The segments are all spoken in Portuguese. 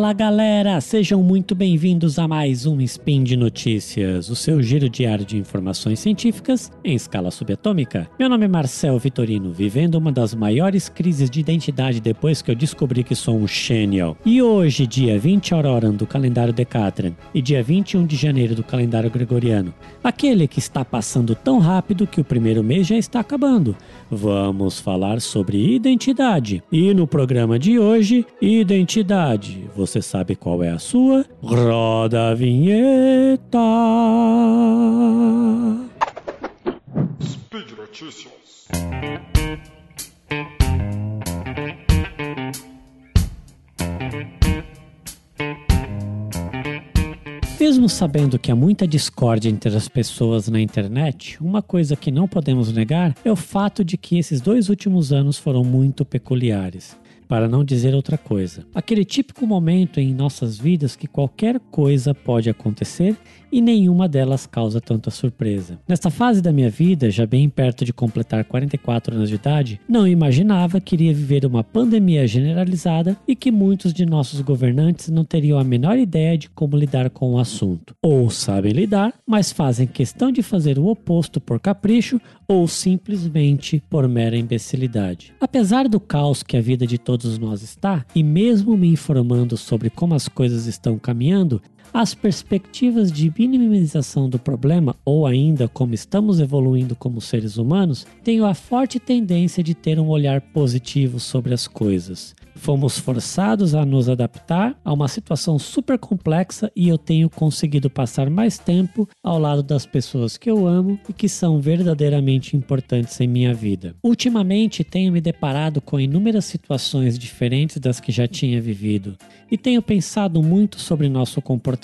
Fala galera, sejam muito bem-vindos a mais um Spin de Notícias, o seu giro diário de informações científicas em escala subatômica. Meu nome é Marcel Vitorino, vivendo uma das maiores crises de identidade depois que eu descobri que sou um genial. E hoje, dia 20 Auroran do calendário Decatran e dia 21 de janeiro do calendário Gregoriano, aquele que está passando tão rápido que o primeiro mês já está acabando. Vamos falar sobre identidade. E no programa de hoje, identidade. Você sabe qual é a sua? Roda a vinheta. Speed Notícias. Mesmo sabendo que há muita discórdia entre as pessoas na internet, uma coisa que não podemos negar é o fato de que esses dois últimos anos foram muito peculiares para não dizer outra coisa. Aquele típico momento em nossas vidas que qualquer coisa pode acontecer e nenhuma delas causa tanta surpresa. Nesta fase da minha vida, já bem perto de completar 44 anos de idade, não imaginava que iria viver uma pandemia generalizada e que muitos de nossos governantes não teriam a menor ideia de como lidar com o assunto. Ou sabem lidar, mas fazem questão de fazer o oposto por capricho ou simplesmente por mera imbecilidade. Apesar do caos que a vida de todos nós está, e mesmo me informando sobre como as coisas estão caminhando, as perspectivas de minimização do problema, ou ainda como estamos evoluindo como seres humanos, têm a forte tendência de ter um olhar positivo sobre as coisas. Fomos forçados a nos adaptar a uma situação super complexa e eu tenho conseguido passar mais tempo ao lado das pessoas que eu amo e que são verdadeiramente importantes em minha vida. Ultimamente tenho me deparado com inúmeras situações diferentes das que já tinha vivido e tenho pensado muito sobre nosso comportamento.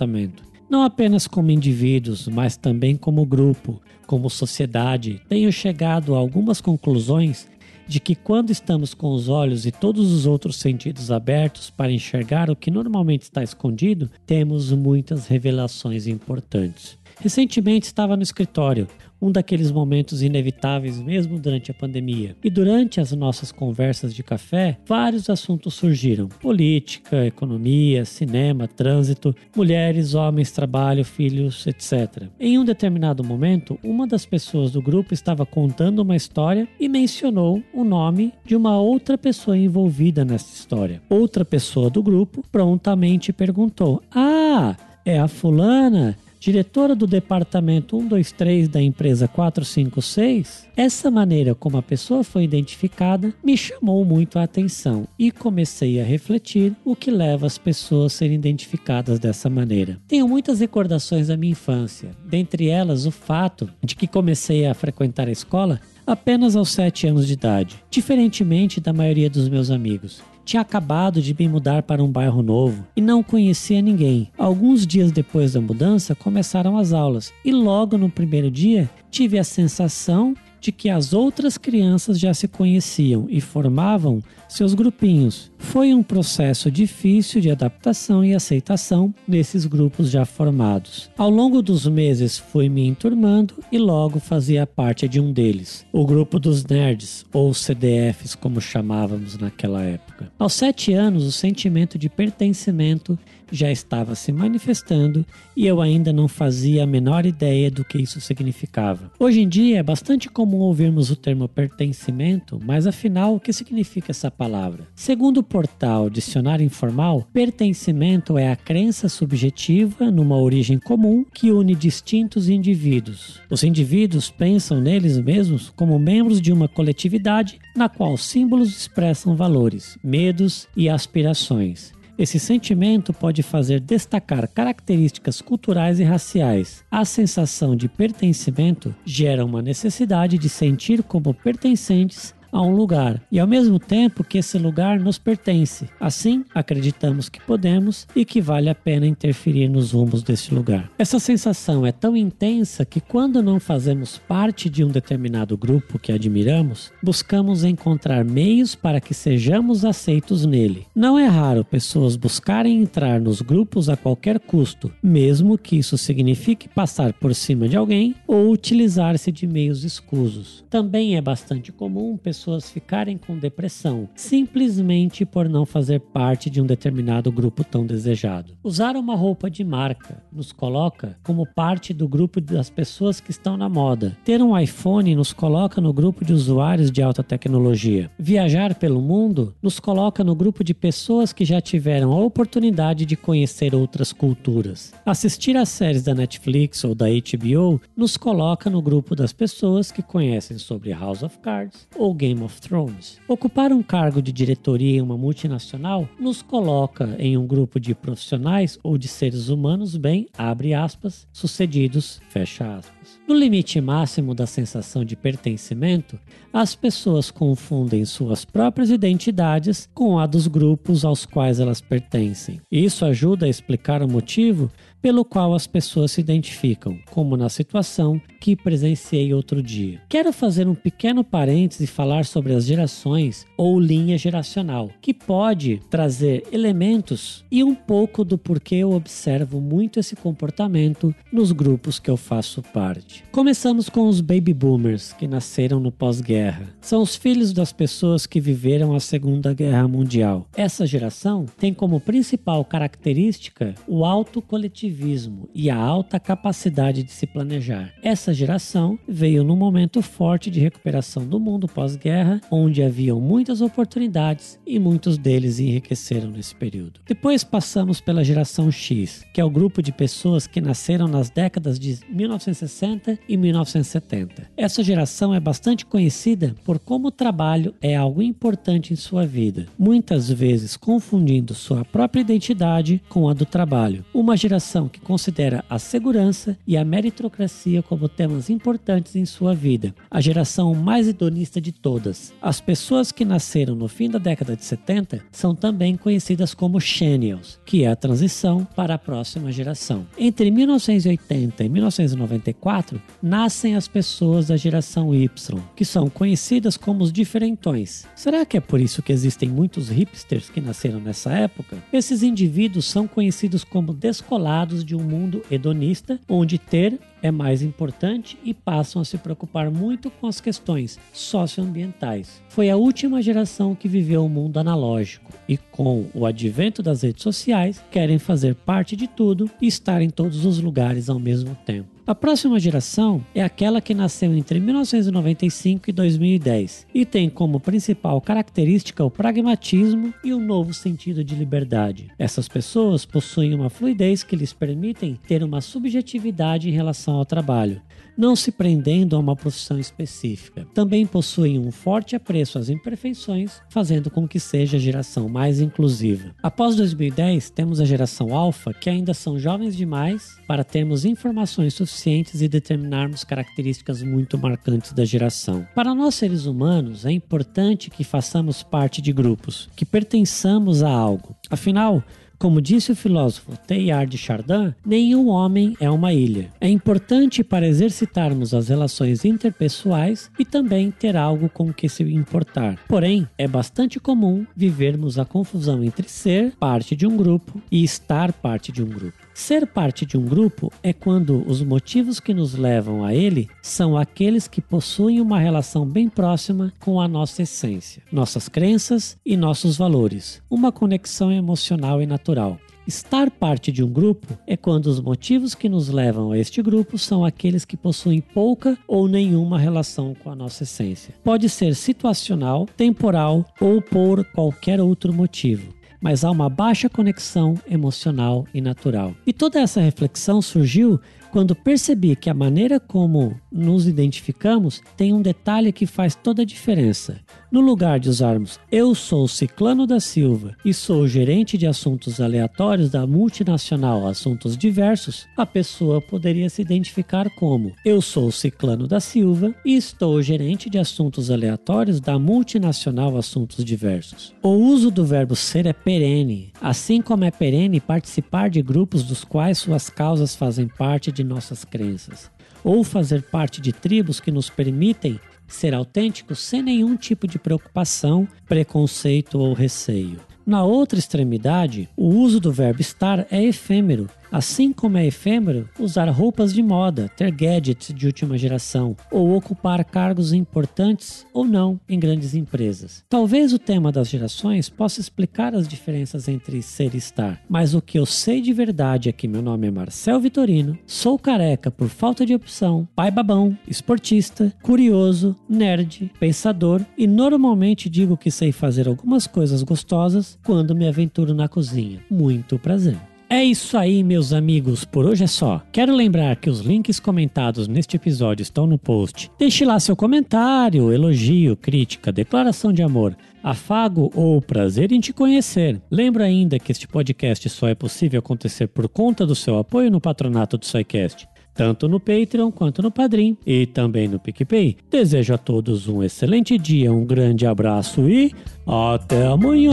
Não apenas como indivíduos, mas também como grupo, como sociedade, tenho chegado a algumas conclusões de que quando estamos com os olhos e todos os outros sentidos abertos para enxergar o que normalmente está escondido, temos muitas revelações importantes. Recentemente estava no escritório, um daqueles momentos inevitáveis mesmo durante a pandemia. E durante as nossas conversas de café, vários assuntos surgiram: política, economia, cinema, trânsito, mulheres, homens, trabalho, filhos, etc. Em um determinado momento, uma das pessoas do grupo estava contando uma história e mencionou o nome de uma outra pessoa envolvida nessa história. Outra pessoa do grupo prontamente perguntou: "Ah, é a fulana diretora do departamento 123 da empresa 456, essa maneira como a pessoa foi identificada me chamou muito a atenção e comecei a refletir o que leva as pessoas a serem identificadas dessa maneira. Tenho muitas recordações da minha infância, dentre elas o fato de que comecei a frequentar a escola apenas aos 7 anos de idade, diferentemente da maioria dos meus amigos. Tinha acabado de me mudar para um bairro novo e não conhecia ninguém. Alguns dias depois da mudança começaram as aulas e logo no primeiro dia tive a sensação de que as outras crianças já se conheciam e formavam seus grupinhos. Foi um processo difícil de adaptação e aceitação nesses grupos já formados. Ao longo dos meses fui me enturmando e logo fazia parte de um deles, o grupo dos nerds, ou CDFs como chamávamos naquela época. Aos sete anos, o sentimento de pertencimento já estava se manifestando e eu ainda não fazia a menor ideia do que isso significava. Hoje em dia é bastante comum ouvirmos o termo pertencimento, mas afinal o que significa essa palavra? Segundo o portal Dicionário Informal, pertencimento é a crença subjetiva numa origem comum que une distintos indivíduos. Os indivíduos pensam neles mesmos como membros de uma coletividade na qual símbolos expressam valores, medos e aspirações. Esse sentimento pode fazer destacar características culturais e raciais. A sensação de pertencimento gera uma necessidade de sentir como pertencentes a um lugar e ao mesmo tempo que esse lugar nos pertence. Assim, acreditamos que podemos e que vale a pena interferir nos rumos desse lugar. Essa sensação é tão intensa que quando não fazemos parte de um determinado grupo que admiramos, buscamos encontrar meios para que sejamos aceitos nele. Não é raro pessoas buscarem entrar nos grupos a qualquer custo, mesmo que isso signifique passar por cima de alguém ou utilizar-se de meios escusos. Também é bastante comum pessoas pessoas ficarem com depressão, simplesmente por não fazer parte de um determinado grupo tão desejado. Usar uma roupa de marca nos coloca como parte do grupo das pessoas que estão na moda. Ter um iPhone nos coloca no grupo de usuários de alta tecnologia. Viajar pelo mundo nos coloca no grupo de pessoas que já tiveram a oportunidade de conhecer outras culturas. Assistir a séries da Netflix ou da HBO nos coloca no grupo das pessoas que conhecem sobre House of Cards ou Game of Thrones. Ocupar um cargo de diretoria em uma multinacional nos coloca em um grupo de profissionais ou de seres humanos bem, abre aspas, sucedidos, fecha aspas. No limite máximo da sensação de pertencimento, as pessoas confundem suas próprias identidades com a dos grupos aos quais elas pertencem. Isso ajuda a explicar o motivo pelo qual as pessoas se identificam, como na situação que presenciei outro dia. Quero fazer um pequeno parêntese e falar sobre as gerações ou linha geracional, que pode trazer elementos e um pouco do porquê eu observo muito esse comportamento nos grupos que eu faço parte. Começamos com os baby boomers, que nasceram no pós-guerra. São os filhos das pessoas que viveram a Segunda Guerra Mundial. Essa geração tem como principal característica o alto coletivismo e a alta capacidade de se planejar. Essa geração veio num momento forte de recuperação do mundo pós-guerra, onde haviam muitas oportunidades e muitos deles enriqueceram nesse período. Depois passamos pela geração X, que é o grupo de pessoas que nasceram nas décadas de 1960 e 1970. Essa geração é bastante conhecida por como o trabalho é algo importante em sua vida, muitas vezes confundindo sua própria identidade com a do trabalho. Uma geração que considera a segurança e a meritocracia como temas importantes em sua vida, a geração mais hedonista de todas. As pessoas que nasceram no fim da década de 70 são também conhecidas como Xennials, que é a transição para a próxima geração. Entre 1980 e 1994, nascem as pessoas da geração Y, que são conhecidas como os diferentões. Será que é por isso que existem muitos hipsters que nasceram nessa época? Esses indivíduos são conhecidos como descolados de um mundo hedonista, onde ter é mais importante e passam a se preocupar muito com as questões socioambientais. Foi a última geração que viveu o um mundo analógico e, com o advento das redes sociais, querem fazer parte de tudo e estar em todos os lugares ao mesmo tempo. A próxima geração é aquela que nasceu entre 1995 e 2010 e tem como principal característica o pragmatismo e um novo sentido de liberdade. Essas pessoas possuem uma fluidez que lhes permitem ter uma subjetividade em relação ao trabalho, não se prendendo a uma profissão específica. Também possuem um forte apreço às imperfeições, fazendo com que seja a geração mais inclusiva. Após 2010, temos a geração Alpha, que ainda são jovens demais para termos informações suficientes e determinarmos características muito marcantes da geração. Para nós seres humanos, é importante que façamos parte de grupos, que pertençamos a algo. Afinal, como disse o filósofo Teilhard de Chardin, nenhum homem é uma ilha. É importante para exercitarmos as relações interpessoais e também ter algo com que se importar. Porém, é bastante comum vivermos a confusão entre ser parte de um grupo e estar parte de um grupo. Ser parte de um grupo é quando os motivos que nos levam a ele são aqueles que possuem uma relação bem próxima com a nossa essência, nossas crenças e nossos valores, uma conexão emocional e natural. Estar parte de um grupo é quando os motivos que nos levam a este grupo são aqueles que possuem pouca ou nenhuma relação com a nossa essência. Pode ser situacional, temporal ou por qualquer outro motivo mas há uma baixa conexão emocional e natural. E toda essa reflexão surgiu quando percebi que a maneira como nos identificamos tem um detalhe que faz toda a diferença. No lugar de usarmos eu sou Ciclano da Silva e sou gerente de assuntos aleatórios da multinacional Assuntos Diversos, a pessoa poderia se identificar como eu sou Ciclano da Silva e estou gerente de assuntos aleatórios da multinacional Assuntos Diversos. O uso do verbo ser é perene, assim como é perene participar de grupos dos quais suas causas fazem parte de nossas crenças, ou fazer parte de tribos que nos permitem ser autênticos sem nenhum tipo de preocupação, preconceito ou receio. Na outra extremidade, o uso do verbo estar é efêmero Assim como é efêmero usar roupas de moda, ter gadgets de última geração ou ocupar cargos importantes ou não em grandes empresas. Talvez o tema das gerações possa explicar as diferenças entre ser e estar, mas o que eu sei de verdade é que meu nome é Marcel Vitorino, sou careca por falta de opção, pai babão, esportista, curioso, nerd, pensador e normalmente digo que sei fazer algumas coisas gostosas quando me aventuro na cozinha. Muito prazer. É isso aí, meus amigos. Por hoje é só. Quero lembrar que os links comentados neste episódio estão no post. Deixe lá seu comentário, elogio, crítica, declaração de amor, afago ou prazer em te conhecer. Lembro ainda que este podcast só é possível acontecer por conta do seu apoio no patronato do SciCast tanto no Patreon quanto no Padrim e também no PicPay. Desejo a todos um excelente dia, um grande abraço e até amanhã!